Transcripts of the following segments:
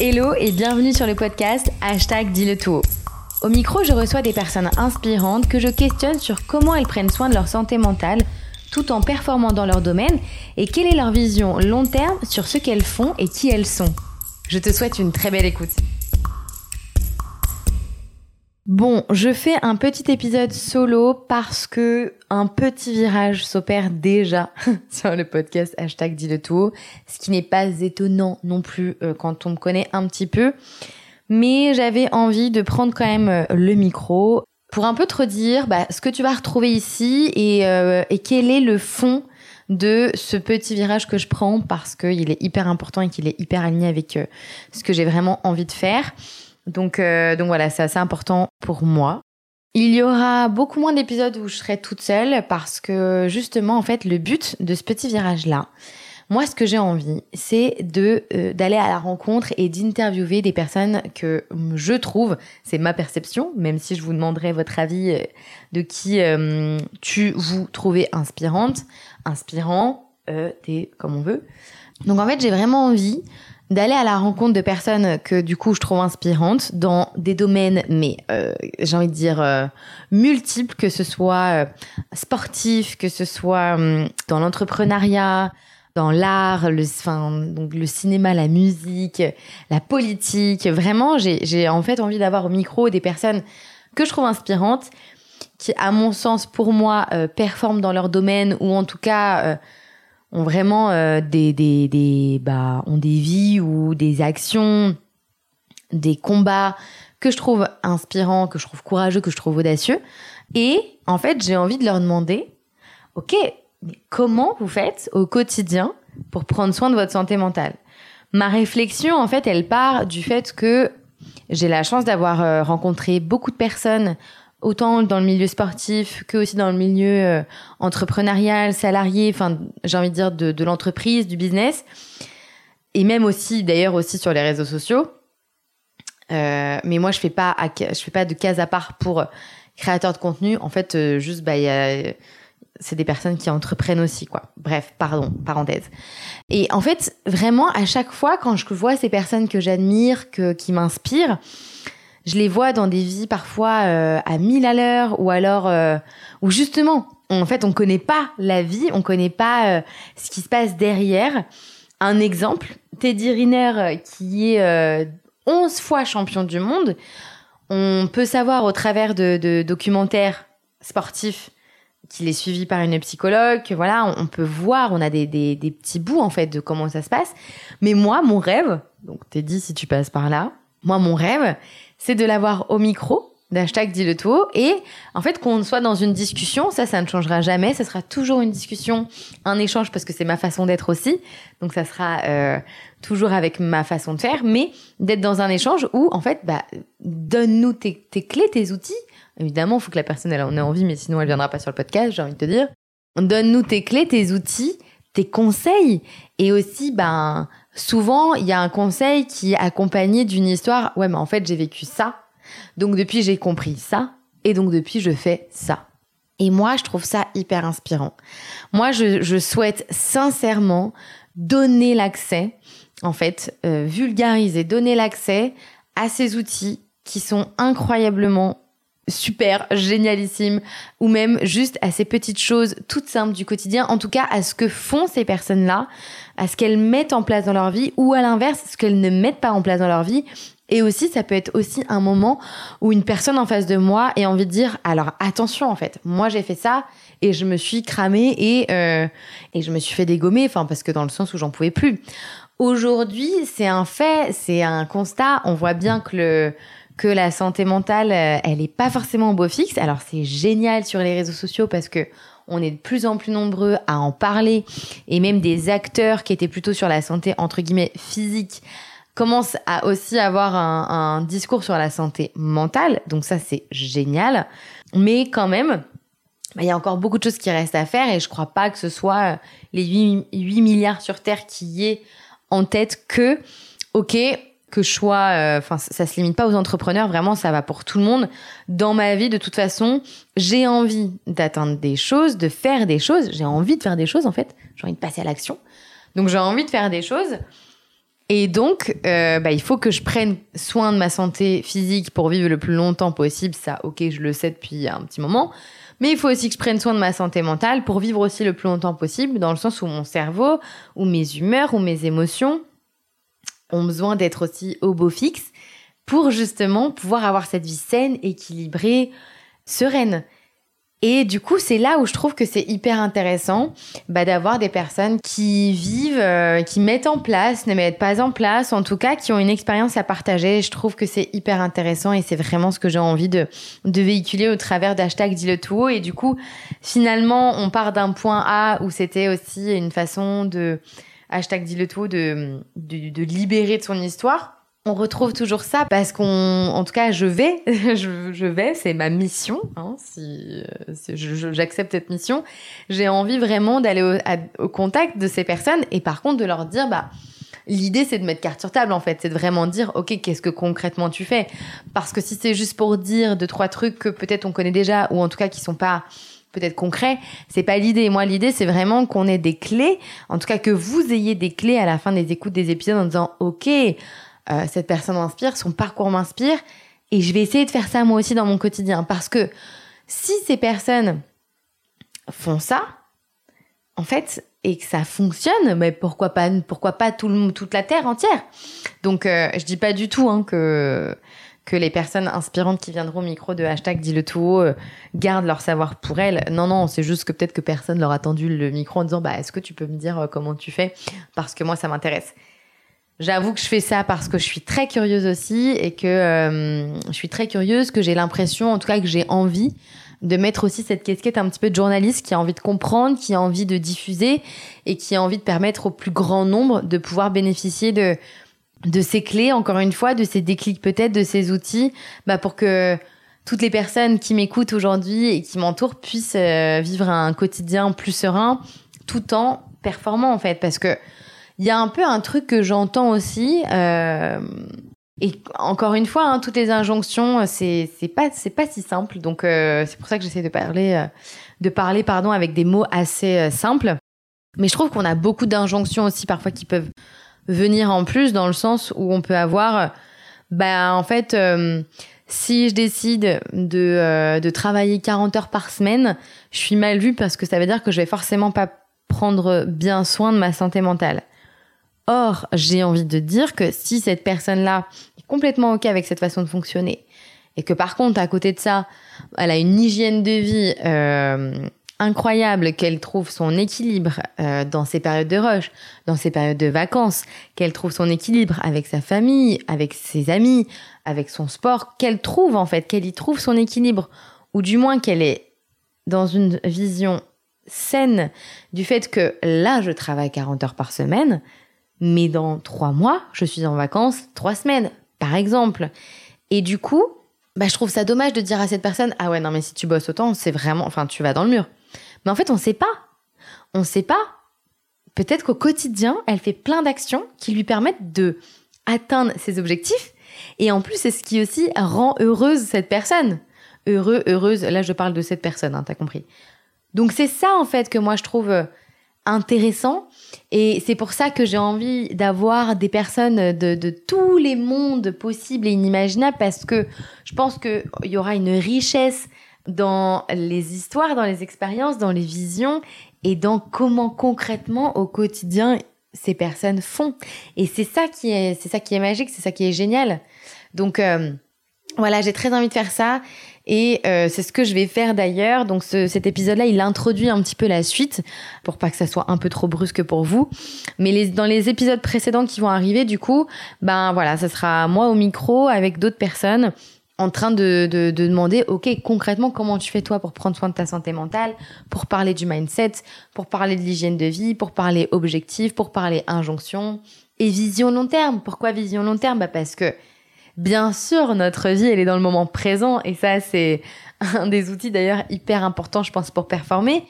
Hello et bienvenue sur le podcast Hashtag Dis le tout Au micro, je reçois des personnes inspirantes que je questionne sur comment elles prennent soin de leur santé mentale tout en performant dans leur domaine et quelle est leur vision long terme sur ce qu'elles font et qui elles sont. Je te souhaite une très belle écoute. Bon, je fais un petit épisode solo parce que un petit virage s'opère déjà sur le podcast hashtag dit le tout, ce qui n'est pas étonnant non plus euh, quand on me connaît un petit peu. Mais j'avais envie de prendre quand même euh, le micro pour un peu te redire bah, ce que tu vas retrouver ici euh, et quel est le fond de ce petit virage que je prends parce qu'il est hyper important et qu'il est hyper aligné avec ce que j'ai vraiment envie de faire. Donc, euh, donc voilà, c'est assez important pour moi. Il y aura beaucoup moins d'épisodes où je serai toute seule parce que justement, en fait, le but de ce petit virage-là, moi, ce que j'ai envie, c'est de euh, d'aller à la rencontre et d'interviewer des personnes que je trouve, c'est ma perception, même si je vous demanderai votre avis euh, de qui tu vous trouvez inspirante, inspirant, t'es comme on veut. Donc en fait, j'ai vraiment envie d'aller à la rencontre de personnes que du coup je trouve inspirantes dans des domaines, mais euh, j'ai envie de dire euh, multiples, que ce soit euh, sportif, que ce soit hum, dans l'entrepreneuriat, dans l'art, le, le cinéma, la musique, la politique. Vraiment, j'ai en fait envie d'avoir au micro des personnes que je trouve inspirantes, qui, à mon sens, pour moi, performent dans leur domaine ou en tout cas ont vraiment euh, des, des, des, bah, ont des vies ou des actions, des combats que je trouve inspirants, que je trouve courageux, que je trouve audacieux. Et en fait, j'ai envie de leur demander, ok, mais comment vous faites au quotidien pour prendre soin de votre santé mentale? Ma réflexion, en fait, elle part du fait que j'ai la chance d'avoir euh, rencontré beaucoup de personnes autant dans le milieu sportif que aussi dans le milieu euh, entrepreneurial, salarié, enfin j'ai envie de dire de, l'entreprise, du business, et même aussi d'ailleurs aussi sur les réseaux sociaux. Euh, mais moi je fais pas je fais pas de case à part pour créateurs de contenu. En fait, euh, juste bah c'est des personnes qui entreprennent aussi quoi. Bref, pardon, parenthèse. Et en fait, vraiment à chaque fois quand je vois ces personnes que j'admire, que qui m'inspirent, je les vois dans des vies parfois euh, à mille à l'heure ou alors euh, où justement en fait on connaît pas la vie, on connaît pas euh, ce qui se passe derrière. Un exemple, Teddy Riner qui est 11 fois champion du monde, on peut savoir au travers de, documentaires sportifs qu'il est suivi par une psychologue, voilà, on, peut voir, on a des, des, des petits bouts en fait de comment ça se passe. Mais moi, mon rêve, donc Teddy si tu passes par là, moi mon rêve, c'est de l'avoir au micro d'hashtag dit le tout. Et en fait qu'on soit dans une discussion ça ça ne changera jamais. Ça sera toujours une discussion un échange parce que c'est ma façon d'être aussi. Donc ça sera euh, toujours avec ma façon de faire. Mais d'être dans un échange où en fait bah donne-nous tes, clés tes outils. Évidemment il faut que la personne elle en ait envie mais sinon elle viendra pas sur le podcast j'ai envie de te dire. Donne-nous tes clés tes outils tes conseils. Et aussi ben souvent, il y a un conseil qui est accompagné d'une histoire. Ouais, mais en fait, j'ai vécu ça. Donc depuis, j'ai compris ça. Et donc depuis, je fais ça. Et moi, je trouve ça hyper inspirant. Moi, je, souhaite sincèrement donner l'accès, en fait, euh, vulgariser, donner l'accès à ces outils qui sont incroyablement super, génialissime, ou même juste à ces petites choses toutes simples du quotidien, en tout cas à ce que font ces personnes-là, à ce qu'elles mettent en place dans leur vie, ou à l'inverse, ce qu'elles ne mettent pas en place dans leur vie. Et aussi, ça peut être aussi un moment où une personne en face de moi ait envie de dire, alors attention en fait, moi j'ai fait ça et je me suis cramée et, euh, et je me suis fait dégommer, enfin parce que dans le sens où j'en pouvais plus. Aujourd'hui, c'est un fait, c'est un constat, on voit bien que le que la santé mentale, euh, elle est pas forcément au beau fixe. Alors c'est génial sur les réseaux sociaux parce que on est de plus en plus nombreux à en parler et même des acteurs qui étaient plutôt sur la santé entre guillemets physique commencent à aussi avoir un, discours sur la santé mentale. Donc ça c'est génial. Mais quand même, bah, il y a encore beaucoup de choses qui restent à faire et je crois pas que ce soit euh, les 8, 8 milliards sur Terre qui y aient en tête que, ok, que je sois, euh, enfin, ça se limite pas aux entrepreneurs, vraiment, ça va pour tout le monde. Dans ma vie, de toute façon, j'ai envie d'atteindre des choses, de faire des choses. J'ai envie de faire des choses, en fait. J'ai envie de passer à l'action. Donc, j'ai envie de faire des choses. Et donc, euh, bah, il faut que je prenne soin de ma santé physique pour vivre le plus longtemps possible. Ça, ok, je le sais depuis un petit moment. Mais il faut aussi que je prenne soin de ma santé mentale pour vivre aussi le plus longtemps possible, dans le sens où mon cerveau, ou mes humeurs, ou mes émotions ont besoin d'être aussi au beau fixe pour justement pouvoir avoir cette vie saine, équilibrée, sereine. Et du coup, c'est là où je trouve que c'est hyper intéressant bah, d'avoir des personnes qui vivent, euh, qui mettent en place, ne mettent pas en place, en tout cas qui ont une expérience à partager. Je trouve que c'est hyper intéressant et c'est vraiment ce que j'ai envie de, véhiculer au travers d'hashtag dis le tout Et du coup, finalement, on part d'un point A où c'était aussi une façon de hashtag dis le tout de, de, libérer de son histoire. On retrouve toujours ça parce qu'on, en tout cas, je vais, je, vais, c'est ma mission. Hein, si, j'accepte cette mission, j'ai envie vraiment d'aller au, contact de ces personnes et par contre de leur dire, bah, l'idée c'est de mettre carte sur table en fait, c'est de vraiment dire, ok, qu'est-ce que concrètement tu fais? Parce que si c'est juste pour dire deux trois trucs que peut-être on connaît déjà ou en tout cas qui sont pas peut-être concrets, c'est pas l'idée. Moi, l'idée, c'est vraiment qu'on ait des clés, en tout cas que vous ayez des clés à la fin des écoutes des épisodes en disant, ok, euh, cette personne m'inspire, son parcours m'inspire, et je vais essayer de faire ça moi aussi dans mon quotidien. Parce que si ces personnes font ça, en fait, et que ça fonctionne, mais pourquoi pas, pourquoi pas tout toute la terre entière? Donc, euh, je dis pas du tout hein, que que les personnes inspirantes qui viendront au micro de hashtag dit le tout euh, gardent leur savoir pour elles. Non, non, c'est juste que peut-être que personne leur a tendu le micro en disant bah est-ce que tu peux me dire comment tu fais? Parce que moi ça m'intéresse. J'avoue que je fais ça parce que je suis très curieuse aussi et que euh, je suis très curieuse, que j'ai l'impression, en tout cas que j'ai envie de mettre aussi cette casquette un petit peu de journaliste qui a envie de comprendre, qui a envie de diffuser et qui a envie de permettre au plus grand nombre de pouvoir bénéficier de de ces clés, encore une fois, de ces déclics peut-être, de ces outils, bah pour que toutes les personnes qui m'écoutent aujourd'hui et qui m'entourent puissent euh, vivre un quotidien plus serein, tout en performant en fait, parce que il y a un peu un truc que j'entends aussi. Euh, et encore une fois, hein, toutes les injonctions, c'est c'est pas c'est pas si simple. Donc euh, c'est pour ça que j'essaie de parler de parler pardon avec des mots assez simples. Mais je trouve qu'on a beaucoup d'injonctions aussi parfois qui peuvent venir en plus dans le sens où on peut avoir bah en fait si je décide de, de travailler 40 heures par semaine, je suis mal vue parce que ça veut dire que je vais forcément pas prendre bien soin de ma santé mentale. Or, j'ai envie de dire que si cette personne-là est complètement OK avec cette façon de fonctionner, et que par contre, à côté de ça, elle a une hygiène de vie euh, incroyable, qu'elle trouve son équilibre euh, dans ses périodes de rush, dans ses périodes de vacances, qu'elle trouve son équilibre avec sa famille, avec ses amis, avec son sport, qu'elle trouve en fait, qu'elle y trouve son équilibre, ou du moins qu'elle est dans une vision saine du fait que là, je travaille 40 heures par semaine, mais dans trois mois, je suis en vacances trois semaines, par exemple. Et du coup, bah, je trouve ça dommage de dire à cette personne, ah ouais, non, mais si tu bosses autant, c'est vraiment, enfin, tu vas dans le mur. Mais en fait, on sait pas. On sait pas. Peut-être qu'au quotidien, elle fait plein d'actions qui lui permettent de atteindre ses objectifs. Et en plus, c'est ce qui aussi rend heureuse cette personne. Heureux, heureuse. Là, je parle de cette personne, hein, t'as compris. Donc, c'est ça, en fait, que moi, je trouve euh, intéressant. Et c'est pour ça que j'ai envie d'avoir des personnes de, tous les mondes possibles et inimaginables parce que je pense qu'il y aura une richesse dans les histoires, dans les expériences, dans les visions et dans comment concrètement au quotidien ces personnes font. Et c'est ça qui est, c'est ça qui est magique, c'est ça qui est génial. Donc euh, voilà, j'ai très envie de faire ça. Et euh, c'est ce que je vais faire d'ailleurs. Donc cet épisode-là, il introduit un petit peu la suite pour pas que ça soit un peu trop brusque pour vous. Mais les, dans les épisodes précédents qui vont arriver, du coup, ben voilà, ça sera moi au micro avec d'autres personnes en train de, de, de, demander, ok, concrètement, comment tu fais toi pour prendre soin de ta santé mentale, pour parler du mindset, pour parler de l'hygiène de vie, pour parler objectif, pour parler injonction et vision long terme. Pourquoi vision long terme? Bah Parce que Bien sûr, notre vie, elle est dans le moment présent et ça, c'est un des outils d'ailleurs hyper importants, je pense, pour performer.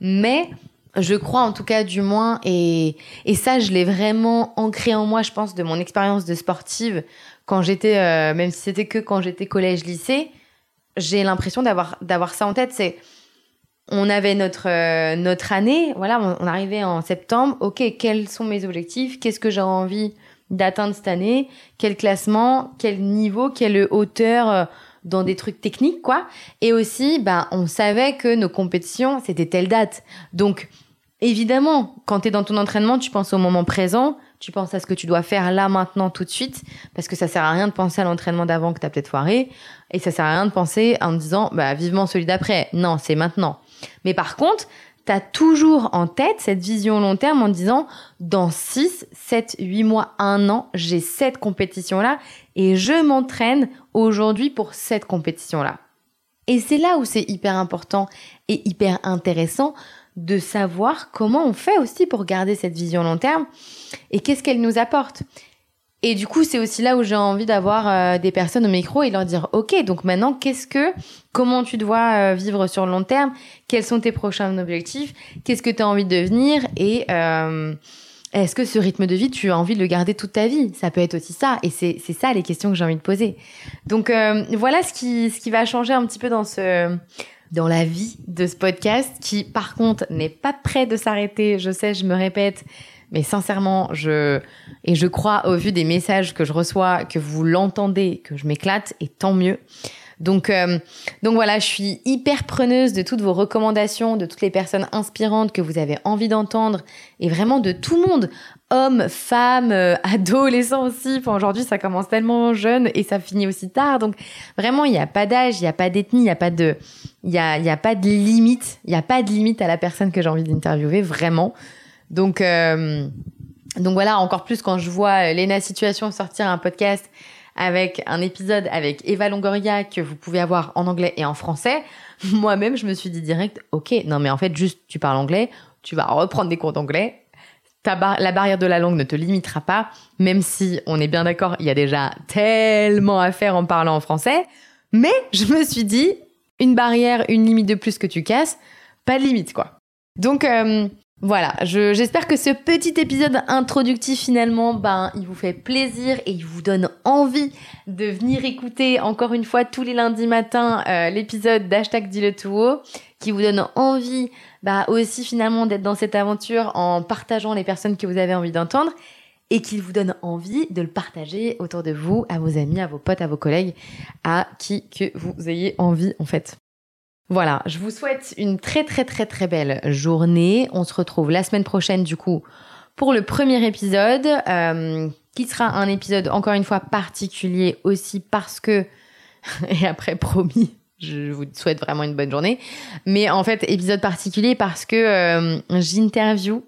Mais je crois en tout cas du moins, et, et ça, je l'ai vraiment ancré en moi, je pense, de mon expérience de sportive quand j'étais, euh, même si c'était que quand j'étais collège-lycée, j'ai l'impression d'avoir d'avoir ça en tête. C'est on avait notre euh, notre année, voilà, on, arrivait en septembre. Ok, quels sont mes objectifs? Qu'est-ce que j'ai envie d'atteindre cette année, quel classement, quel niveau, quelle hauteur euh, dans des trucs techniques, quoi? Et aussi, ben, on savait que nos compétitions, c'était telle date. Donc, évidemment, quand tu es dans ton entraînement, tu penses au moment présent, tu penses à ce que tu dois faire là, maintenant, tout de suite, parce que ça sert à rien de penser à l'entraînement d'avant que tu as peut-être foiré, et ça sert à rien de penser en disant, bah, vivement celui d'après. Non, c'est maintenant. Mais par contre, tu as toujours en tête cette vision long terme en disant dans 6, 7, 8 mois, 1 an, j'ai cette compétition-là et je m'entraîne aujourd'hui pour cette compétition-là. Et c'est là où c'est hyper important et hyper intéressant de savoir comment on fait aussi pour garder cette vision long terme et qu'est-ce qu'elle nous apporte. Et du coup, c'est aussi là où j'ai envie d'avoir euh, des personnes au micro et leur dire, OK, donc maintenant, qu'est-ce que, comment tu dois euh, vivre sur le long terme? Quels sont tes prochains objectifs? Qu'est-ce que tu as envie de devenir? Et, euh, est-ce que ce rythme de vie, tu as envie de le garder toute ta vie? Ça peut être aussi ça. Et c'est, c'est ça les questions que j'ai envie de poser. Donc, voilà ce qui, ce qui va changer un petit peu dans ce, dans la vie de ce podcast qui, par contre, n'est pas prêt de s'arrêter. Je sais, je me répète. Mais sincèrement, je et je crois au vu des messages que je reçois que vous l'entendez, que je m'éclate et tant mieux. Donc euh, donc voilà, je suis hyper preneuse de toutes vos recommandations, de toutes les personnes inspirantes que vous avez envie d'entendre et vraiment de tout le monde, hommes, femmes, euh, adolescents aussi. Enfin, aujourd'hui, ça commence tellement jeune et ça finit aussi tard. Donc vraiment, il n'y a pas d'âge, il n'y a pas d'ethnie, il n'y a pas de il y a, a pas de limite, il n'y a pas de limite à la personne que j'ai envie d'interviewer vraiment. Donc, euh, donc voilà, encore plus quand je vois Lena Situation sortir un podcast avec un épisode avec Eva Longoria que vous pouvez avoir en anglais et en français, moi-même, je me suis dit direct, ok, non mais en fait, juste tu parles anglais, tu vas reprendre des cours d'anglais, la barrière de la langue ne te limitera pas, même si on est bien d'accord, il y a déjà tellement à faire en parlant en français. Mais je me suis dit, une barrière, une limite de plus que tu casses, pas de limite quoi. Donc euh, voilà, j'espère que ce petit épisode introductif finalement, ben, il vous fait plaisir et il vous donne envie de venir écouter encore une fois tous les lundis matins euh, l'épisode d'Hashtag Dis le tout qui vous donne envie bah, aussi finalement d'être dans cette aventure en partageant les personnes que vous avez envie d'entendre et qui vous donne envie de le partager autour de vous, à vos amis, à vos potes, à vos collègues, à qui que vous ayez envie en fait. Voilà, je vous souhaite une très très très très belle journée. On se retrouve la semaine prochaine du coup pour le premier épisode, euh, qui sera un épisode encore une fois particulier aussi parce que, et après promis, je vous souhaite vraiment une bonne journée, mais en fait épisode particulier parce que euh, j'interview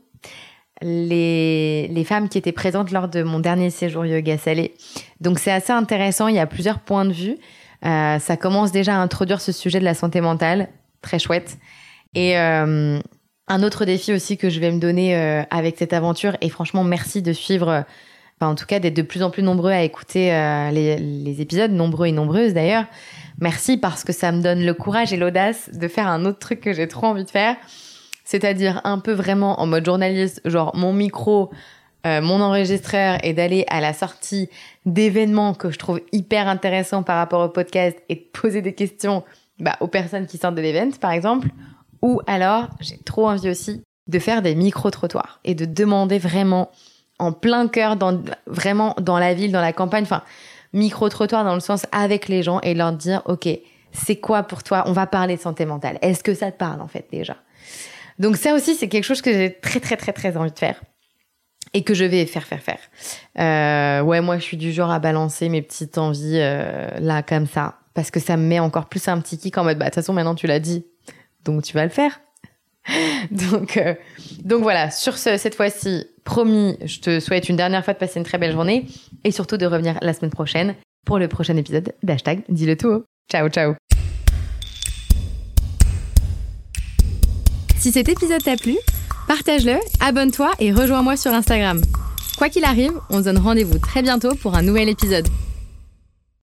les, les femmes qui étaient présentes lors de mon dernier séjour yoga salé. Donc c'est assez intéressant, il y a plusieurs points de vue. Euh, ça commence déjà à introduire ce sujet de la santé mentale, très chouette. Et euh, un autre défi aussi que je vais me donner euh, avec cette aventure, et franchement merci de suivre, en tout cas d'être de plus en plus nombreux à écouter les, les, épisodes, nombreux et nombreuses d'ailleurs. Merci parce que ça me donne le courage et l'audace de faire un autre truc que j'ai trop envie de faire, c'est-à-dire un peu vraiment en mode journaliste, genre mon micro, euh, mon enregistreur et d'aller à la sortie d'événements que je trouve hyper intéressants par rapport au podcast et de poser des questions bah, aux personnes qui sortent de l'événement, par exemple. Ou alors, j'ai trop envie aussi de faire des micro-trottoirs et de demander vraiment en plein cœur, dans, vraiment dans la ville, dans la campagne, enfin, micro-trottoir dans le sens avec les gens et leur dire, OK, c'est quoi pour toi? On va parler de santé mentale. Est-ce que ça te parle en fait déjà? Donc ça aussi, c'est quelque chose que j'ai très très très très envie de faire et que je vais faire, faire, faire. Euh, ouais, moi, je suis du genre à balancer mes petites envies euh, là, comme ça, parce que ça me met encore plus un petit kick en mode, bah, de toute façon, maintenant, tu l'as dit, donc tu vas le faire. donc, euh, donc voilà, sur ce, cette fois-ci, promis, je te souhaite une dernière fois de passer une très belle journée et surtout de revenir la semaine prochaine pour le prochain épisode d'Hashtag Dis-le tout. Ciao, ciao. Si cet épisode t'a plu, Partage-le, abonne-toi et rejoins-moi sur Instagram. Quoi qu'il arrive, on se donne rendez-vous très bientôt pour un nouvel épisode.